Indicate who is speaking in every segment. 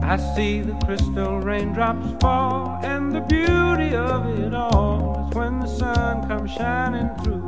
Speaker 1: I see the crystal raindrops fall, and the beauty of it all is when the sun comes shining through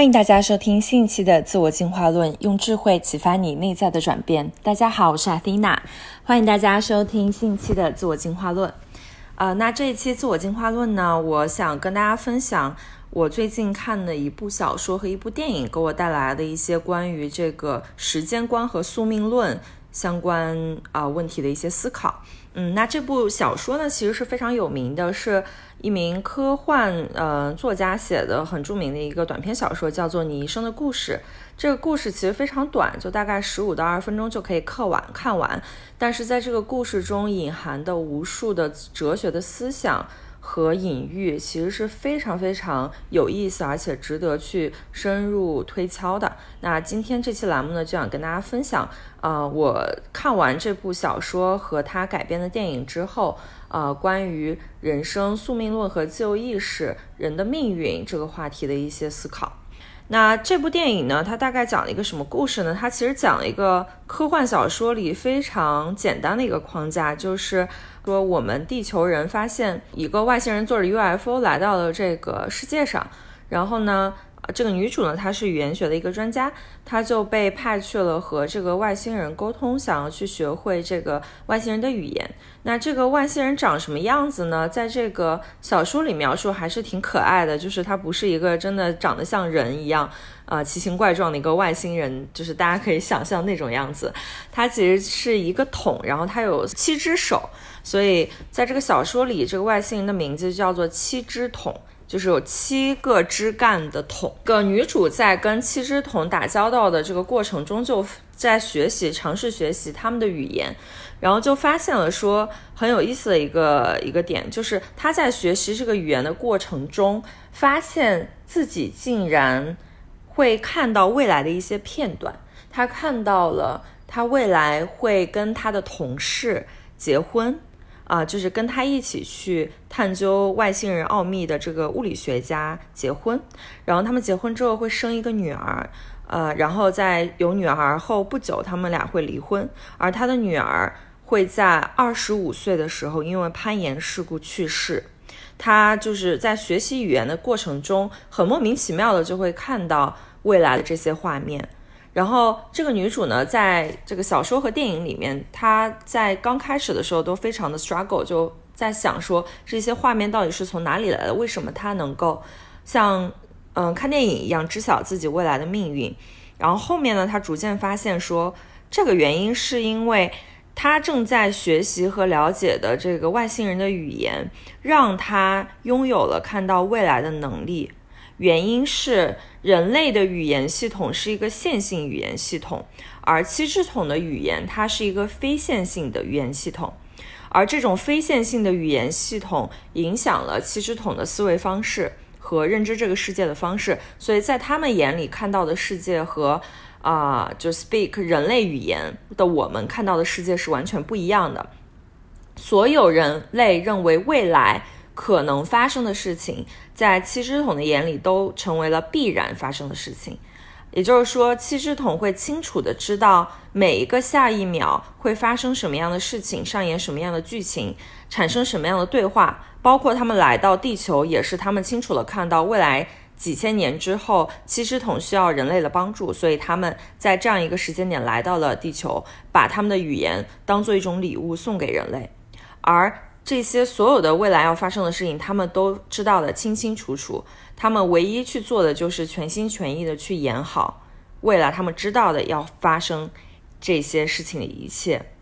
Speaker 2: 欢迎大家收听新一期的自我进化论，用智慧启发你内在的转变。大家好，我是 Athena，欢迎大家收听新一期的自我进化论。呃，那这一期自我进化论呢，我想跟大家分享我最近看的一部小说和一部电影给我带来的一些关于这个时间观和宿命论相关啊、问题的一些思考。嗯，那这部小说呢，其实是非常有名的，是一名科幻呃作家写的很著名的一个短篇小说，叫做《你一生的故事》。这个故事其实非常短，就大概十五到二十分钟就可以看完看完。但是在这个故事中隐含的无数的哲学的思想和隐喻，其实是非常非常有意思，而且值得去深入推敲的。那今天这期栏目呢，就想跟大家分享，呃，我看完这部小说和它改编的电影之后，呃，关于人生宿命论和自由意识、人的命运这个话题的一些思考。那这部电影呢，它大概讲了一个什么故事呢？它其实讲了一个科幻小说里非常简单的一个框架，就是说我们地球人发现一个外星人坐着 UFO 来到了这个世界上，然后呢，这个女主呢，她是语言学的一个专家，她就被派去了和这个外星人沟通，想要去学会这个外星人的语言。那这个外星人长什么样子呢？在这个小说里描述还是挺可爱的，就是他不是一个真的长得像人一样，啊、奇形怪状的一个外星人，就是大家可以想象那种样子。它其实是一个桶，然后它有七只手，所以在这个小说里，这个外星人的名字叫做七只桶。就是有七个枝干的桶。个女主在跟七只桶打交道的这个过程中，就在学习，尝试学习他们的语言，然后就发现了说很有意思的一个一个点，就是她在学习这个语言的过程中，发现自己竟然会看到未来的一些片段。她看到了她未来会跟她的同事结婚，啊，就是跟他一起去探究外星人奥秘的这个物理学家结婚，然后他们结婚之后会生一个女儿，呃，然后在有女儿后不久，他们俩会离婚，而他的女儿会在二十五岁的时候因为攀岩事故去世。他就是在学习语言的过程中，很莫名其妙的就会看到未来的这些画面。然后这个女主呢，在这个小说和电影里面，她在刚开始的时候都非常的 struggle，就在想说这些画面到底是从哪里来的？为什么她能够像嗯看电影一样知晓自己未来的命运？然后后面呢，她逐渐发现说，这个原因是因为她正在学习和了解的这个外星人的语言，让她拥有了看到未来的能力。原因是人类的语言系统是一个线性语言系统，而七智统的语言它是一个非线性的语言系统，而这种非线性的语言系统影响了七智统的思维方式和认知这个世界的方式，所以在他们眼里看到的世界和啊、就 speak 人类语言的我们看到的世界是完全不一样的。所有人类认为未来可能发生的事情，在七只桶的眼里都成为了必然发生的事情。也就是说，七只桶会清楚的知道每一个下一秒会发生什么样的事情，上演什么样的剧情，产生什么样的对话，包括他们来到地球，也是他们清楚的看到未来几千年之后，七只桶需要人类的帮助，所以他们在这样一个时间点来到了地球，把他们的语言当做一种礼物送给人类，而。这些所有的未来要发生的事情，他们都知道的清清楚楚。他们唯一去做的就是全心全意的去演好未来他们知道的要发生这些事情的一切。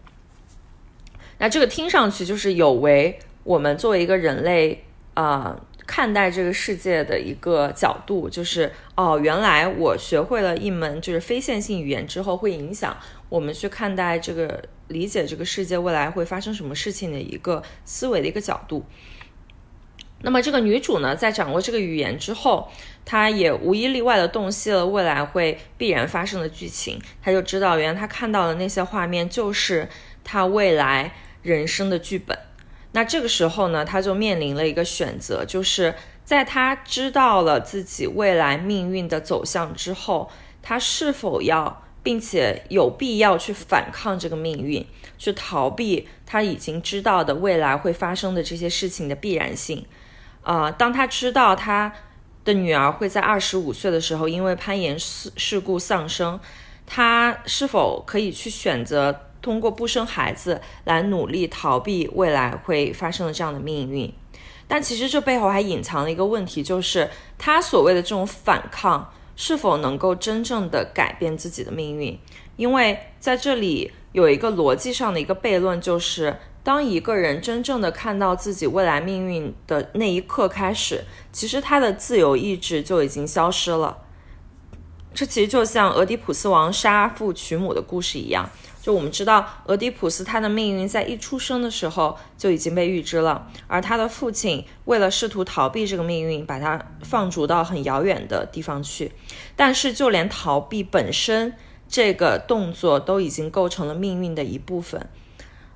Speaker 2: 那这个听上去就是有违我们作为一个人类啊、看待这个世界的一个角度，就是哦，原来我学会了一门就是非线性语言之后，会影响我们去看待这个理解这个世界未来会发生什么事情的一个思维的一个角度。那么这个女主呢，在掌握这个语言之后，她也无一例外的洞悉了未来会必然发生的剧情。她就知道，原来她看到的那些画面就是她未来人生的剧本。那这个时候呢，他就面临了一个选择，就是在他知道了自己未来命运的走向之后，他是否要，并且有必要去反抗这个命运，去逃避他已经知道的未来会发生的这些事情的必然性。啊、当他知道他的女儿会在二十五岁的时候因为攀岩事事故丧生，他是否可以去选择通过不生孩子来努力逃避未来会发生的这样的命运？但其实这背后还隐藏了一个问题，就是他所谓的这种反抗是否能够真正的改变自己的命运？因为在这里有一个逻辑上的一个悖论，就是当一个人真正的看到自己未来命运的那一刻开始，其实他的自由意志就已经消失了。这其实就像俄狄浦斯王杀父娶母的故事一样，就我们知道俄狄浦斯他的命运在一出生的时候就已经被预知了，而他的父亲为了试图逃避这个命运，把他放逐到很遥远的地方去。但是就连逃避本身这个动作都已经构成了命运的一部分，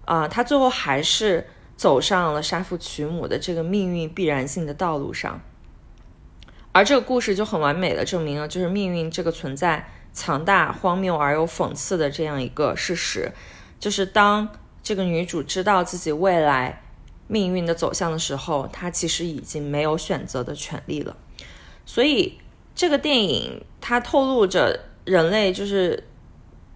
Speaker 2: 啊、他最后还是走上了杀父娶母的这个命运必然性的道路上。而这个故事就很完美的证明了，就是命运这个存在强大、荒谬而又讽刺的这样一个事实。就是当这个女主知道自己未来命运的走向的时候，她其实已经没有选择的权利了。所以这个电影它透露着人类就是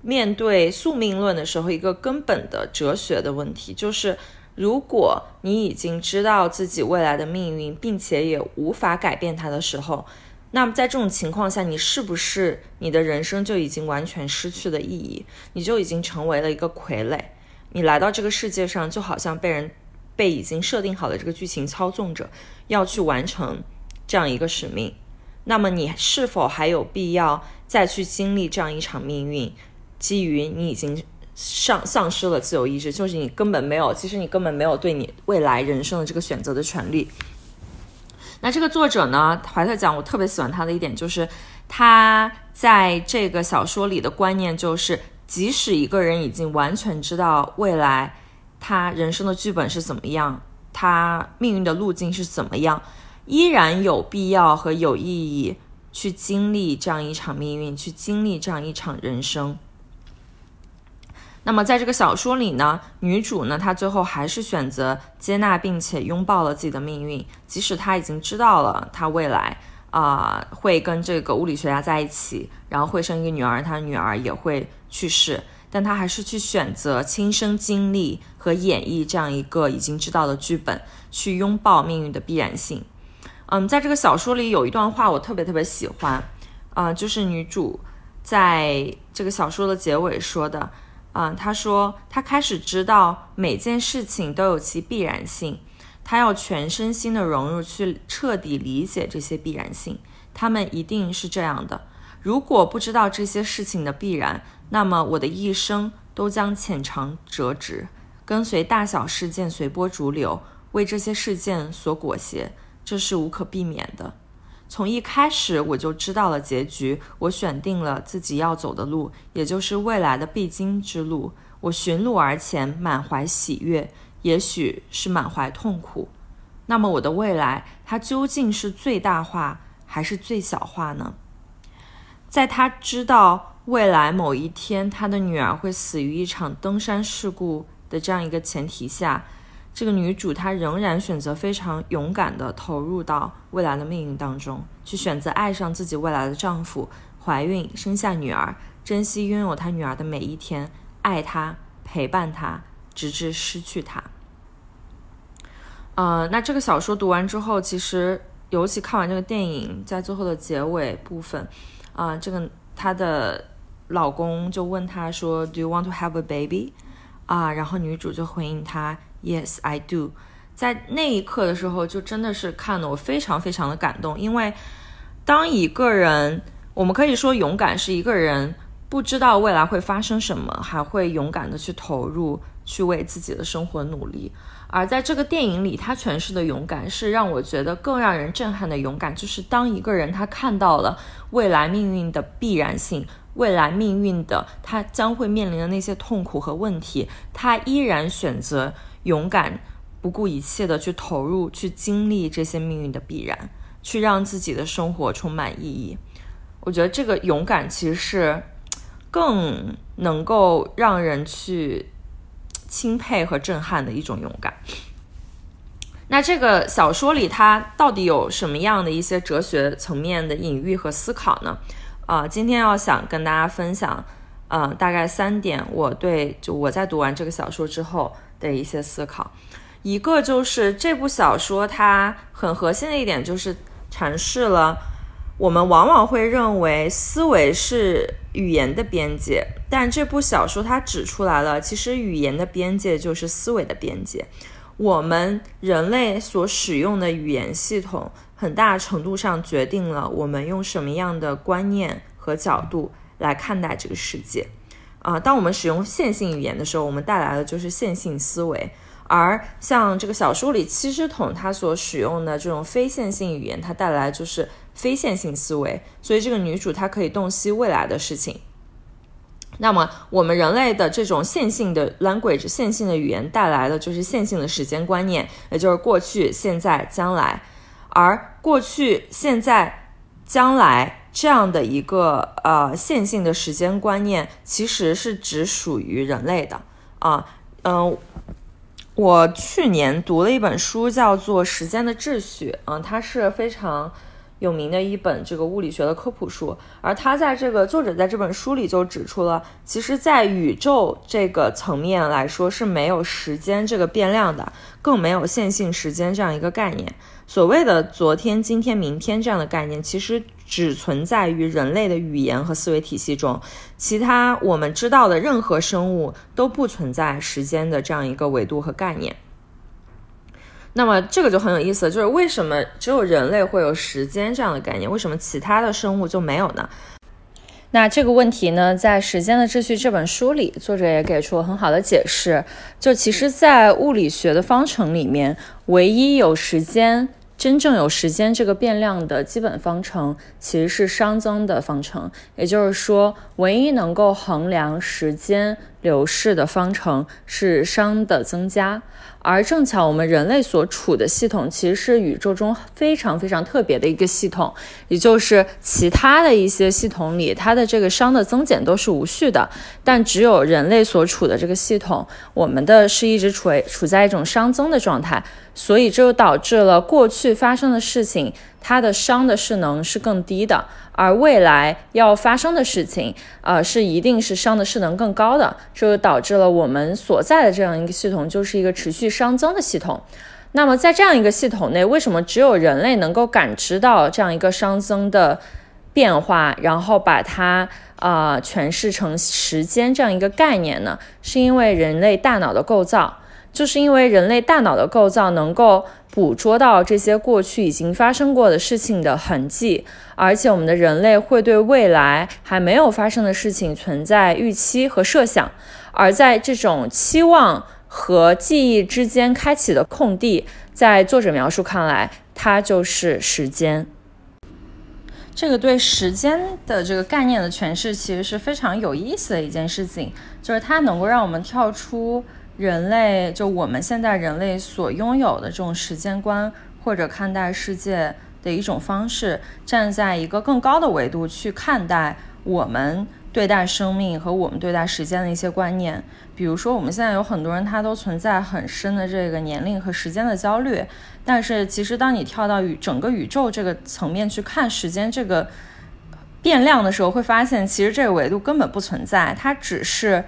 Speaker 2: 面对宿命论的时候一个根本的哲学的问题，就是如果你已经知道自己未来的命运，并且也无法改变它的时候，那么在这种情况下，你是不是你的人生就已经完全失去了意义？你就已经成为了一个傀儡？你来到这个世界上，就好像被人被已经设定好的这个剧情操纵着，要去完成这样一个使命。那么你是否还有必要再去经历这样一场命运？基于你已经丧丧失了自由意志，就是你根本没有，其实你根本没有对你未来人生的这个选择的权利。那这个作者呢，怀特讲，我特别喜欢他的一点就是，他在这个小说里的观念就是，即使一个人已经完全知道未来他人生的剧本是怎么样，他命运的路径是怎么样，依然有必要和有意义去经历这样一场命运，去经历这样一场人生。那么在这个小说里呢，女主呢，她最后还是选择接纳并且拥抱了自己的命运，即使她已经知道了她未来啊、会跟这个物理学家在一起，然后会生一个女儿，她女儿也会去世，但她还是去选择亲身经历和演绎这样一个已经知道的剧本，去拥抱命运的必然性。嗯，在这个小说里有一段话我特别特别喜欢，啊、就是女主在这个小说的结尾说的。啊、他说他开始知道每件事情都有其必然性，他要全身心的融入去彻底理解这些必然性，他们一定是这样的。如果不知道这些事情的必然，那么我的一生都将浅尝辄止，跟随大小事件随波逐流，为这些事件所裹挟，这是无可避免的。从一开始我就知道了结局，我选定了自己要走的路，也就是未来的必经之路。我寻路而前，满怀喜悦，也许是满怀痛苦。那么我的未来，它究竟是最大化还是最小化呢？在他知道未来某一天他的女儿会死于一场登山事故的这样一个前提下，这个女主她仍然选择非常勇敢的投入到未来的命运当中，去选择爱上自己未来的丈夫，怀孕生下女儿，珍惜拥有她女儿的每一天，爱她，陪伴她，直至失去她。呃，那这个小说读完之后，其实尤其看完这个电影，在最后的结尾部分，啊、这个她的老公就问她说，Do you want to have a baby？啊，然后女主就回应他，Yes, I do。在那一刻的时候，就真的是看得我非常非常的感动，因为当一个人，我们可以说勇敢是一个人不知道未来会发生什么，还会勇敢的去投入，去为自己的生活努力。而在这个电影里，他诠释的勇敢是让我觉得更让人震撼的勇敢，就是当一个人他看到了未来命运的必然性，未来命运的他将会面临的那些痛苦和问题，他依然选择勇敢、不顾一切的去投入、去经历这些命运的必然，去让自己的生活充满意义。我觉得这个勇敢其实是更能够让人去钦佩和震撼的一种勇敢。那这个小说里，它到底有什么样的一些哲学层面的隐喻和思考呢？啊、今天要想跟大家分享，呃，大概三点我对就我在读完这个小说之后的一些思考。一个就是这部小说它很核心的一点就是阐释了我们往往会认为思维是语言的边界，但这部小说它指出来了，其实语言的边界就是思维的边界。我们人类所使用的语言系统，很大程度上决定了我们用什么样的观念和角度来看待这个世界。啊、当我们使用线性语言的时候，我们带来的就是线性思维。而像这个小说里七只桶它所使用的这种非线性语言，它带来就是非线性思维。所以这个女主她可以洞悉未来的事情。那么我们人类的这种线性的 language 线性的语言带来的就是线性的时间观念，也就是过去、现在、将来。而过去、现在、将来这样的一个呃线性的时间观念，其实是只属于人类的啊。嗯、我去年读了一本书，叫做《时间的秩序》，嗯，它是非常有名的一本这个物理学的科普书。而他在这个作者在这本书里就指出了，其实，在宇宙这个层面来说是没有时间这个变量的，更没有线性时间这样一个概念。所谓的昨天、今天、明天这样的概念，其实只存在于人类的语言和思维体系中，其他我们知道的任何生物都不存在时间的这样一个维度和概念。那么这个就很有意思，就是为什么只有人类会有时间这样的概念，为什么其他的生物就没有呢？那这个问题呢，在《时间的秩序》这本书里，作者也给出了很好的解释。就其实，在物理学的方程里面，唯一有时间、真正有时间这个变量的基本方程，其实是熵增的方程。也就是说，唯一能够衡量时间流逝的方程是熵的增加。而正巧我们人类所处的系统其实是宇宙中非常非常特别的一个系统，也就是其他的一些系统里，它的这个熵的增减都是无序的，但只有人类所处的这个系统，我们的是一直处为处在一种熵增的状态，所以这就导致了过去发生的事情，它的熵的势能是更低的。而未来要发生的事情，呃，是一定是熵的势能更高的，这就导致了我们所在的这样一个系统就是一个持续熵增的系统。那么在这样一个系统内，为什么只有人类能够感知到这样一个熵增的变化，然后把它啊、呃诠释成时间这样一个概念呢？是因为人类大脑的构造，就是因为人类大脑的构造能够捕捉到这些过去已经发生过的事情的痕迹，而且我们的人类会对未来还没有发生的事情存在预期和设想，而在这种期望和记忆之间开启的空地，在作者描述看来，它就是时间。这个对时间的这个概念的诠释，其实是非常有意思的一件事情，就是它能够让我们跳出人类，就我们现在人类所拥有的这种时间观或者看待世界的一种方式，站在一个更高的维度去看待我们对待生命和我们对待时间的一些观念。比如说，我们现在有很多人他都存在很深的这个年龄和时间的焦虑，但是其实当你跳到宇整个宇宙这个层面去看时间这个变量的时候，会发现其实这个维度根本不存在，它只是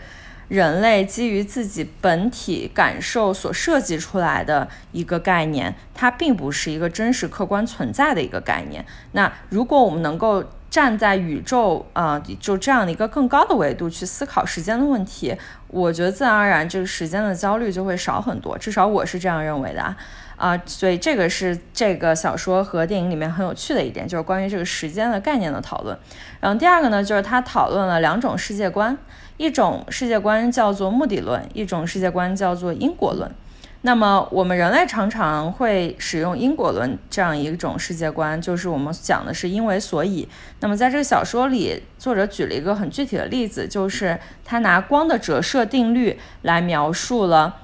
Speaker 2: 人类基于自己本体感受所设计出来的一个概念，它并不是一个真实客观存在的一个概念。那如果我们能够站在宇宙啊、就这样的一个更高的维度去思考时间的问题，我觉得自然而然这个时间的焦虑就会少很多，至少我是这样认为的啊。啊、所以这个是这个小说和电影里面很有趣的一点，就是关于这个时间的概念的讨论。然后第二个呢，就是他讨论了两种世界观，一种世界观叫做目的论，一种世界观叫做因果论。那么我们人类常常会使用因果论这样一种世界观，就是我们讲的是因为所以。那么在这个小说里，作者举了一个很具体的例子，就是他拿光的折射定律来描述了。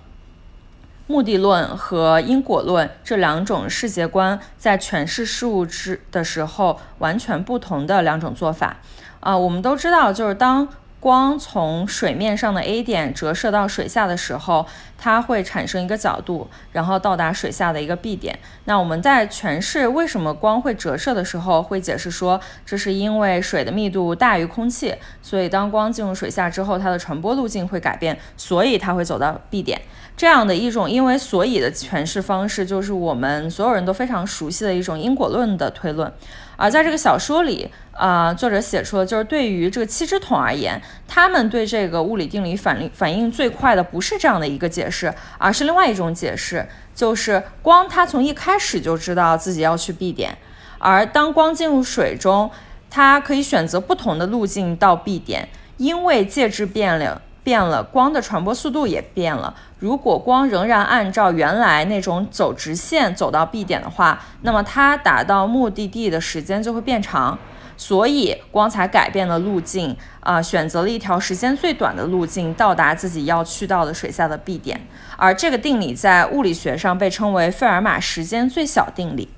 Speaker 2: 目的论和因果论这两种世界观在诠释事物之的时候完全不同的两种做法。啊、我们都知道，就是当光从水面上的 A 点折射到水下的时候，它会产生一个角度，然后到达水下的一个 B 点。那我们在诠释为什么光会折射的时候，会解释说，这是因为水的密度大于空气，所以当光进入水下之后，它的传播路径会改变，所以它会走到 B 点。这样的一种因为所以的诠释方式，就是我们所有人都非常熟悉的一种因果论的推论。而在这个小说里，啊、作者写出了就是对于这个七只桶而言，他们对这个物理定理反应反应最快的不是这样的一个解释，而是另外一种解释，就是光它从一开始就知道自己要去 B 点，而当光进入水中，它可以选择不同的路径到 B 点，因为介质变了。变了，光的传播速度也变了。如果光仍然按照原来那种走直线走到 B 点的话，那么它达到目的地的时间就会变长。所以光才改变了路径啊、选择了一条时间最短的路径到达自己要去到的水下的 B 点。而这个定理在物理学上被称为费尔马时间最小定理。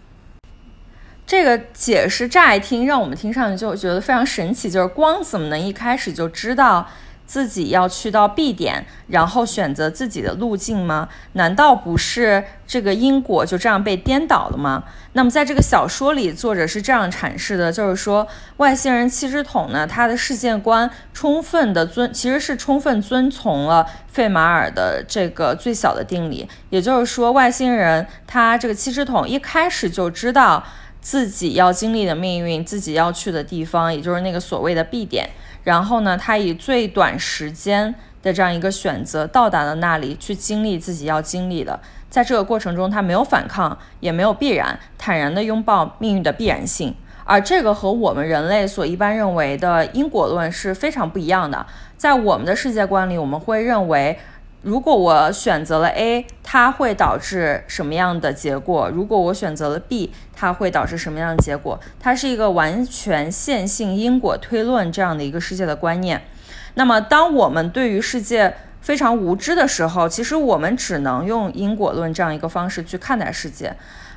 Speaker 2: 这个解释乍一听，让我们听上去就觉得非常神奇，就是光怎么能一开始就知道自己要去到 B 点，然后选择自己的路径吗？难道不是这个因果就这样被颠倒了吗？那么在这个小说里，作者是这样阐释的，就是说外星人七只桶呢，他的世界观充分的遵，其实是充分遵从了费马尔的这个最小的定理，也就是说，外星人他这个七只桶一开始就知道。自己要经历的命运，自己要去的地方，也就是那个所谓的 B 点。然后呢，他以最短时间的这样一个选择到达了那里，去经历自己要经历的。在这个过程中，他没有反抗，也没有必然，坦然地拥抱命运的必然性。而这个和我们人类所一般认为的因果论是非常不一样的。在我们的世界观里，我们会认为。如果我选择了 A，它会导致什么样的结果？如果我选择了 B，它会导致什么样的结果？它是一个完全线性因果推论这样的一个世界的观念。那么，当我们对于世界非常无知的时候，其实我们只能用因果论这样一个方式去看待世界，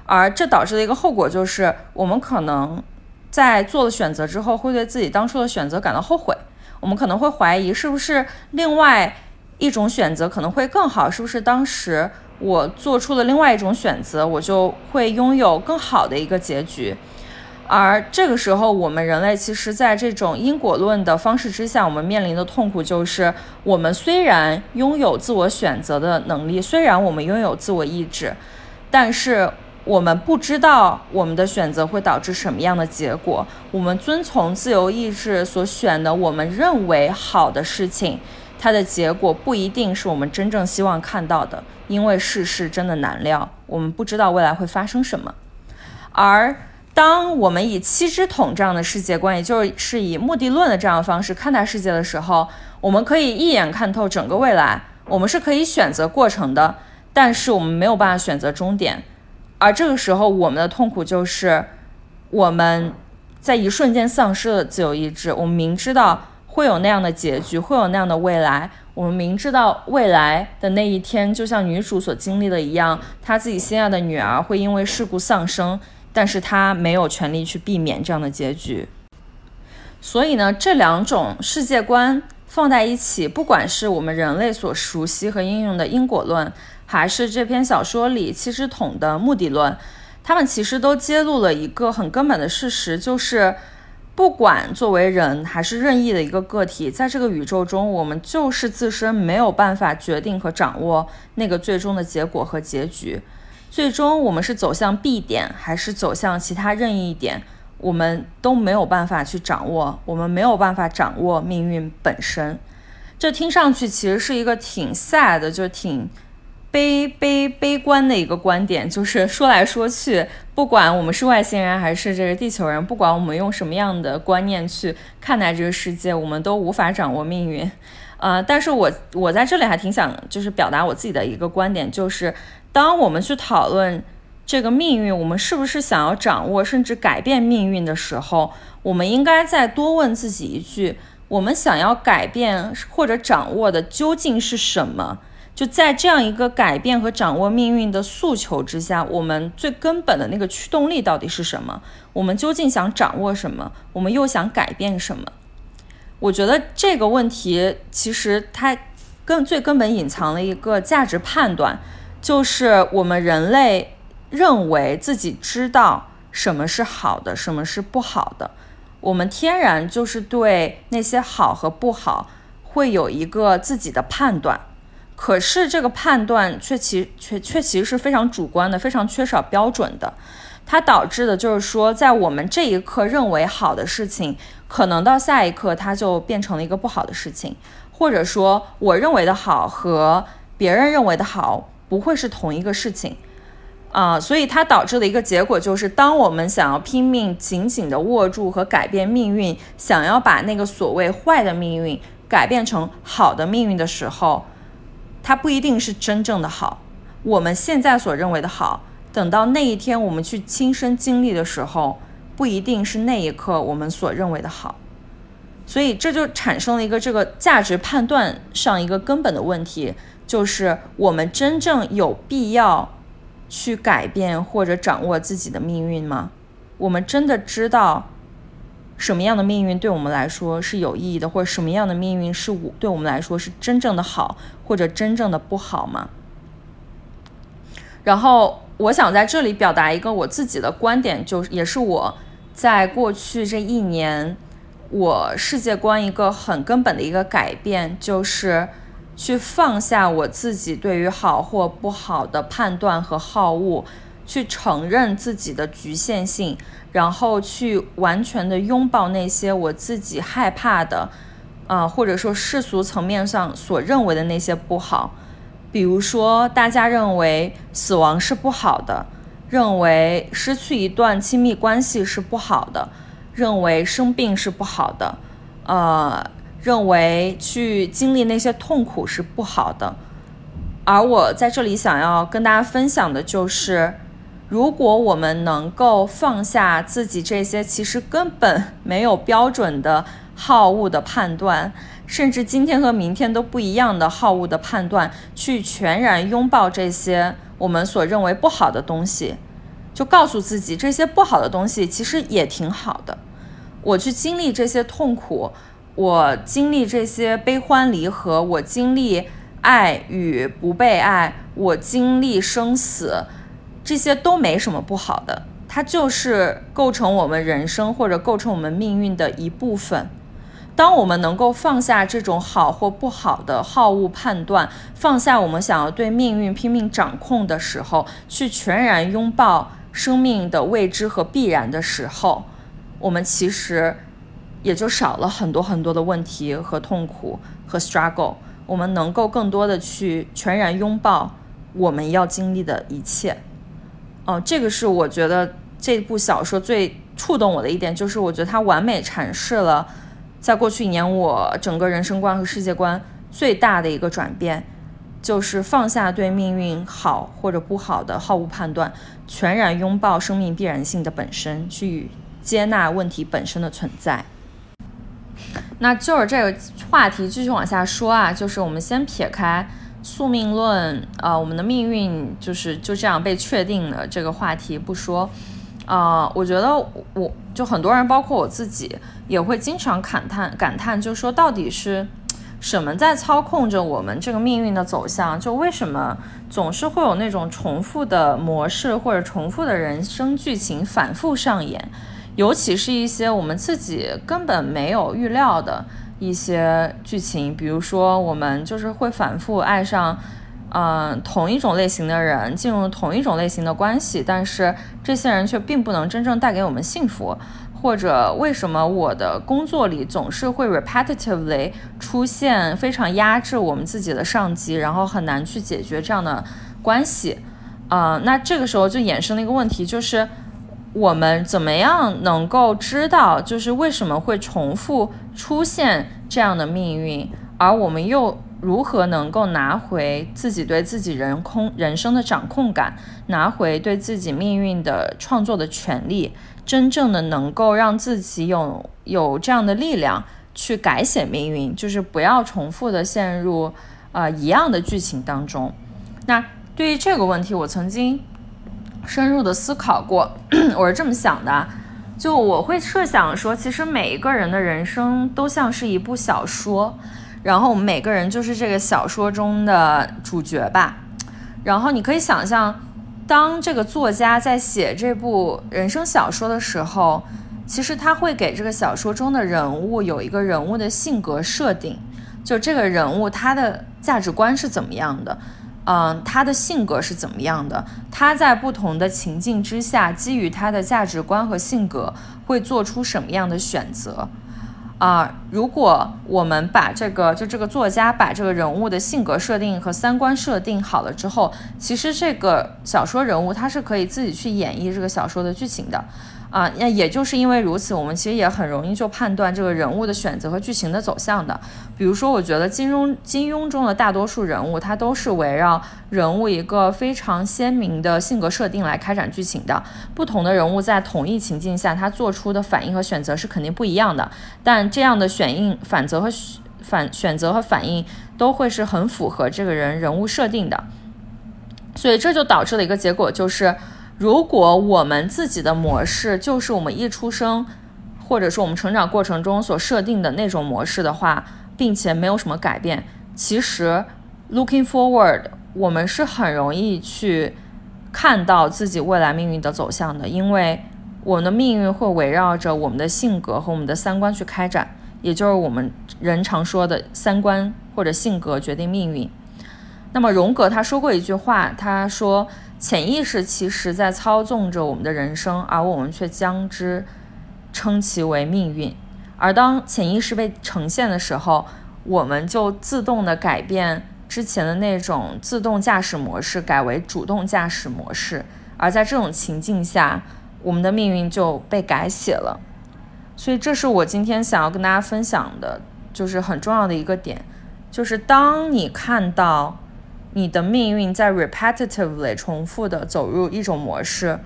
Speaker 2: 而这导致的一个后果就是，我们可能在做了选择之后，会对自己当初的选择感到后悔。我们可能会怀疑，是不是另外。一种选择可能会更好，是不是？当时我做出了另外一种选择，我就会拥有更好的一个结局。而这个时候，我们人类其实在这种因果论的方式之下，我们面临的痛苦就是：我们虽然拥有自我选择的能力，虽然我们拥有自我意志，但是我们不知道我们的选择会导致什么样的结果。我们遵从自由意志所选的我们认为好的事情。它的结果不一定是我们真正希望看到的，因为世事真的难料，我们不知道未来会发生什么。而当我们以七只桶这样的世界观，也就是以目的论的这样的方式看待世界的时候，我们可以一眼看透整个未来，我们是可以选择过程的，但是我们没有办法选择终点。而这个时候，我们的痛苦就是我们在一瞬间丧失了自由意志，我们明知道。会有那样的结局，会有那样的未来。我们明知道未来的那一天，就像女主所经历的一样，她自己心爱的女儿会因为事故丧生，但是她没有权利去避免这样的结局。所以呢，这两种世界观放在一起，不管是我们人类所熟悉和应用的因果论，还是这篇小说里七只桶的目的论，他们其实都揭露了一个很根本的事实，就是。不管作为人还是任意的一个个体，在这个宇宙中，我们就是自身没有办法决定和掌握那个最终的结果和结局。最终，我们是走向 B 点，还是走向其他任意一点，我们都没有办法去掌握。我们没有办法掌握命运本身。这听上去其实是一个挺 sad，就挺。悲悲悲观的一个观点，就是说来说去，不管我们是外星人还是这个地球人，不管我们用什么样的观念去看待这个世界，我们都无法掌握命运。呃，但是我我在这里还挺想就是表达我自己的一个观点，就是当我们去讨论这个命运，我们是不是想要掌握甚至改变命运的时候，我们应该再多问自己一句：我们想要改变或者掌握的究竟是什么？就在这样一个改变和掌握命运的诉求之下，我们最根本的那个驱动力到底是什么？我们究竟想掌握什么？我们又想改变什么？我觉得这个问题其实它根最根本隐藏了一个价值判断，就是我们人类认为自己知道什么是好的，什么是不好的。我们天然就是对那些好和不好会有一个自己的判断。可是这个判断却其却却其实是非常主观的，非常缺少标准的。它导致的就是说，在我们这一刻认为好的事情，可能到下一刻它就变成了一个不好的事情，或者说我认为的好和别人认为的好不会是同一个事情啊。所以它导致的一个结果就是，当我们想要拼命紧紧地握住和改变命运，想要把那个所谓坏的命运改变成好的命运的时候，它不一定是真正的好，我们现在所认为的好，等到那一天我们去亲身经历的时候，不一定是那一刻我们所认为的好，所以这就产生了一个这个价值判断上一个根本的问题，就是我们真正有必要去改变或者掌握自己的命运吗？我们真的知道什么样的命运对我们来说是有意义的，或者什么样的命运是我对我们来说是真正的好？或者真正的不好吗？然后我想在这里表达一个我自己的观点，就也是我在过去这一年我世界观一个很根本的一个改变，就是去放下我自己对于好或不好的判断和好恶，去承认自己的局限性，然后去完全的拥抱那些我自己害怕的。啊，或者说世俗层面上所认为的那些不好，比如说大家认为死亡是不好的，认为失去一段亲密关系是不好的，认为生病是不好的，呃，认为去经历那些痛苦是不好的。而我在这里想要跟大家分享的就是，如果我们能够放下自己这些其实根本没有标准的。好恶的判断，甚至今天和明天都不一样的好恶的判断，去全然拥抱这些我们所认为不好的东西，就告诉自己这些不好的东西其实也挺好的。我去经历这些痛苦，我经历这些悲欢离合，我经历爱与不被爱，我经历生死，这些都没什么不好的，它就是构成我们人生或者构成我们命运的一部分。当我们能够放下这种好或不好的好恶判断，放下我们想要对命运拼命掌控的时候，去全然拥抱生命的未知和必然的时候，我们其实也就少了很多很多的问题和痛苦和 struggle。我们能够更多的去全然拥抱我们要经历的一切。哦，这个是我觉得这部小说最触动我的一点，就是我觉得它完美阐释了。在过去一年，我整个人生观和世界观最大的一个转变，就是放下对命运好或者不好的好恶判断，全然拥抱生命必然性的本身，去接纳问题本身的存在。那就是这个话题继续往下说啊，就是我们先撇开宿命论，呃，我们的命运就是就这样被确定的这个话题不说。啊，我觉得我就很多人，包括我自己，也会经常感叹感叹，就说到底是什么在操控着我们这个命运的走向？就为什么总是会有那种重复的模式或者重复的人生剧情反复上演？尤其是一些我们自己根本没有预料的一些剧情，比如说我们就是会反复爱上，嗯、同一种类型的人，进入同一种类型的关系，但是这些人却并不能真正带给我们幸福。或者为什么我的工作里总是会 repetitively 出现非常压制我们自己的上级，然后很难去解决这样的关系？啊、那这个时候就衍生了一个问题，就是我们怎么样能够知道，就是为什么会重复出现这样的命运，而我们又如何能够拿回自己对自己人空人生的掌控感，拿回对自己命运的创作的权利，真正的能够让自己有有这样的力量去改写命运，就是不要重复的陷入呃一样的剧情当中。那对于这个问题，我曾经深入的思考过，我是这么想的，就我会设想说，其实每一个人的人生都像是一部小说，然后我们每个人就是这个小说中的主角吧。然后你可以想象，当这个作家在写这部人生小说的时候，其实他会给这个小说中的人物有一个人物的性格设定，就这个人物他的价值观是怎么样的。嗯，他的性格是怎么样的？他在不同的情境之下，基于他的价值观和性格，会做出什么样的选择？啊、如果我们把这个就这个作家把这个人物的性格设定和三观设定好了之后，其实这个小说人物他是可以自己去演绎这个小说的剧情的。啊，那也就是因为如此，我们其实也很容易就判断这个人物的选择和剧情的走向的。比如说，我觉得金庸金庸中的大多数人物，他都是围绕人物一个非常鲜明的性格设定来开展剧情的。不同的人物在同一情境下，他做出的反应和选择是肯定不一样的。但这样的选应反择和反选择和反应都会是很符合这个人人物设定的。所以这就导致了一个结果，就是如果我们自己的模式就是我们一出生，或者说我们成长过程中所设定的那种模式的话，并且没有什么改变，其实 looking forward，我们是很容易去看到自己未来命运的走向的，因为我们的命运会围绕着我们的性格和我们的三观去开展，也就是我们人常说的三观或者性格决定命运。那么荣格他说过一句话，他说潜意识其实在操纵着我们的人生，而我们却将之称其为命运。而当潜意识被呈现的时候，我们就自动的改变之前的那种自动驾驶模式，改为主动驾驶模式。而在这种情境下，我们的命运就被改写了。所以，这是我今天想要跟大家分享的，就是很重要的一个点，就是当你看到你的命运在 repetitively 重复的走入一种模式，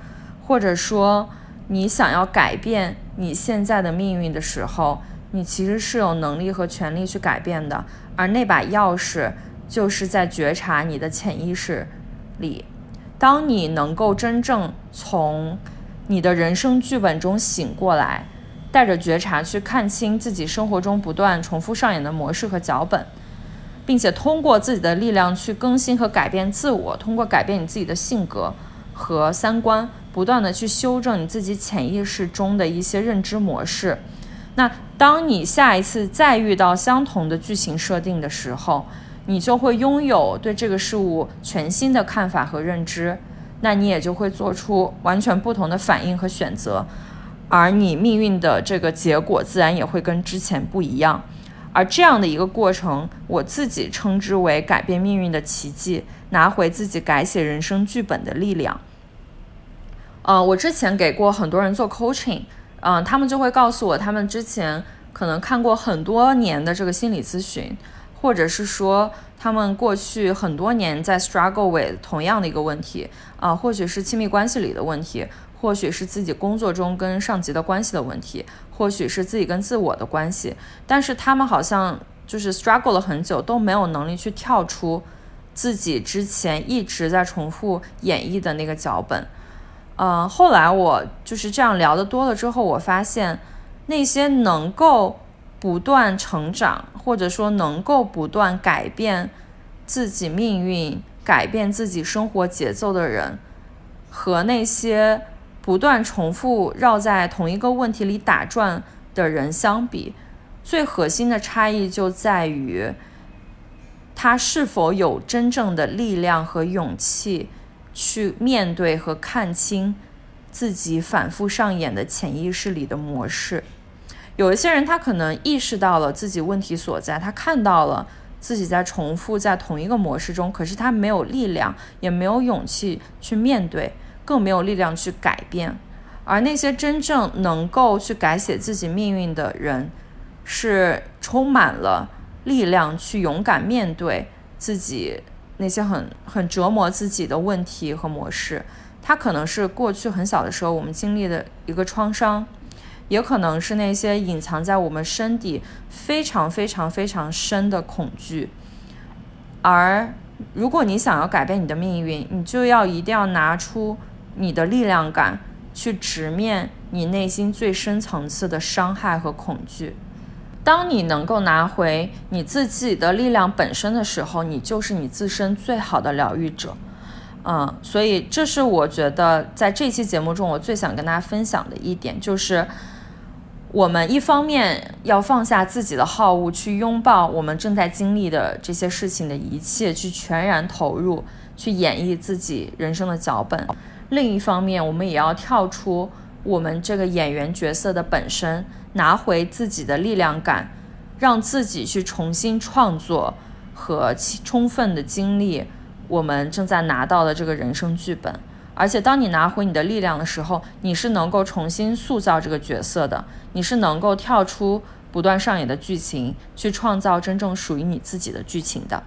Speaker 2: 或者说你想要改变你现在的命运的时候，你其实是有能力和权利去改变的，而那把钥匙就是在觉察你的潜意识里。当你能够真正从你的人生剧本中醒过来，带着觉察去看清自己生活中不断重复上演的模式和脚本，并且通过自己的力量去更新和改变自我，通过改变你自己的性格和三观，不断的去修正你自己潜意识中的一些认知模式。那当你下一次再遇到相同的剧情设定的时候，你就会拥有对这个事物全新的看法和认知，那你也就会做出完全不同的反应和选择，而你命运的这个结果自然也会跟之前不一样。而这样的一个过程，我自己称之为改变命运的奇迹，拿回自己改写人生剧本的力量。呃，我之前给过很多人做 coaching，嗯、他们就会告诉我，他们之前可能看过很多年的这个心理咨询，或者是说他们过去很多年在 struggle with 同样的一个问题，啊、或许是亲密关系里的问题，或许是自己工作中跟上级的关系的问题，或许是自己跟自我的关系，但是他们好像就是 struggle 了很久，都没有能力去跳出自己之前一直在重复演绎的那个脚本。嗯，后来我就是这样聊的多了之后，我发现那些能够不断成长，或者说能够不断改变自己命运、改变自己生活节奏的人，和那些不断重复绕在同一个问题里打转的人相比，最核心的差异就在于，他是否有真正的力量和勇气去面对和看清自己反复上演的潜意识里的模式。有一些人，他可能意识到了自己问题所在，他看到了自己在重复在同一个模式中，可是他没有力量，也没有勇气去面对。更没有力量去改变，而那些真正能够去改写自己命运的人，是充满了力量去勇敢面对自己那些很很折磨自己的问题和模式。它可能是过去很小的时候我们经历的一个创伤，也可能是那些隐藏在我们身底非常非常非常深的恐惧。而如果你想要改变你的命运，你就要一定要拿出。你的力量感去直面你内心最深层次的伤害和恐惧。当你能够拿回你自己的力量本身的时候，你就是你自身最好的疗愈者。嗯，所以这是我觉得在这期节目中我最想跟大家分享的一点，就是我们一方面要放下自己的好恶，去拥抱我们正在经历的这些事情的一切，去全然投入，去演绎自己人生的脚本。另一方面，我们也要跳出我们这个演员角色的本身，拿回自己的力量感，让自己去重新创作和充分的经历我们正在拿到的这个人生剧本。而且，当你拿回你的力量的时候，你是能够重新塑造这个角色的，你是能够跳出不断上演的剧情，去创造真正属于你自己的剧情的。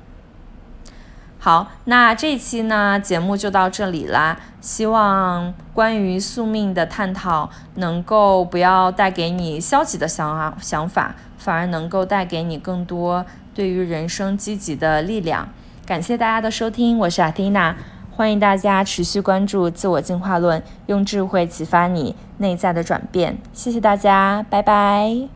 Speaker 2: 好，那这期呢节目就到这里啦。希望关于宿命的探讨能够不要带给你消极的想想法，反而能够带给你更多对于人生积极的力量。感谢大家的收听，我是阿蒂娜，欢迎大家持续关注《自我进化论》，用智慧启发你内在的转变。谢谢大家，拜拜。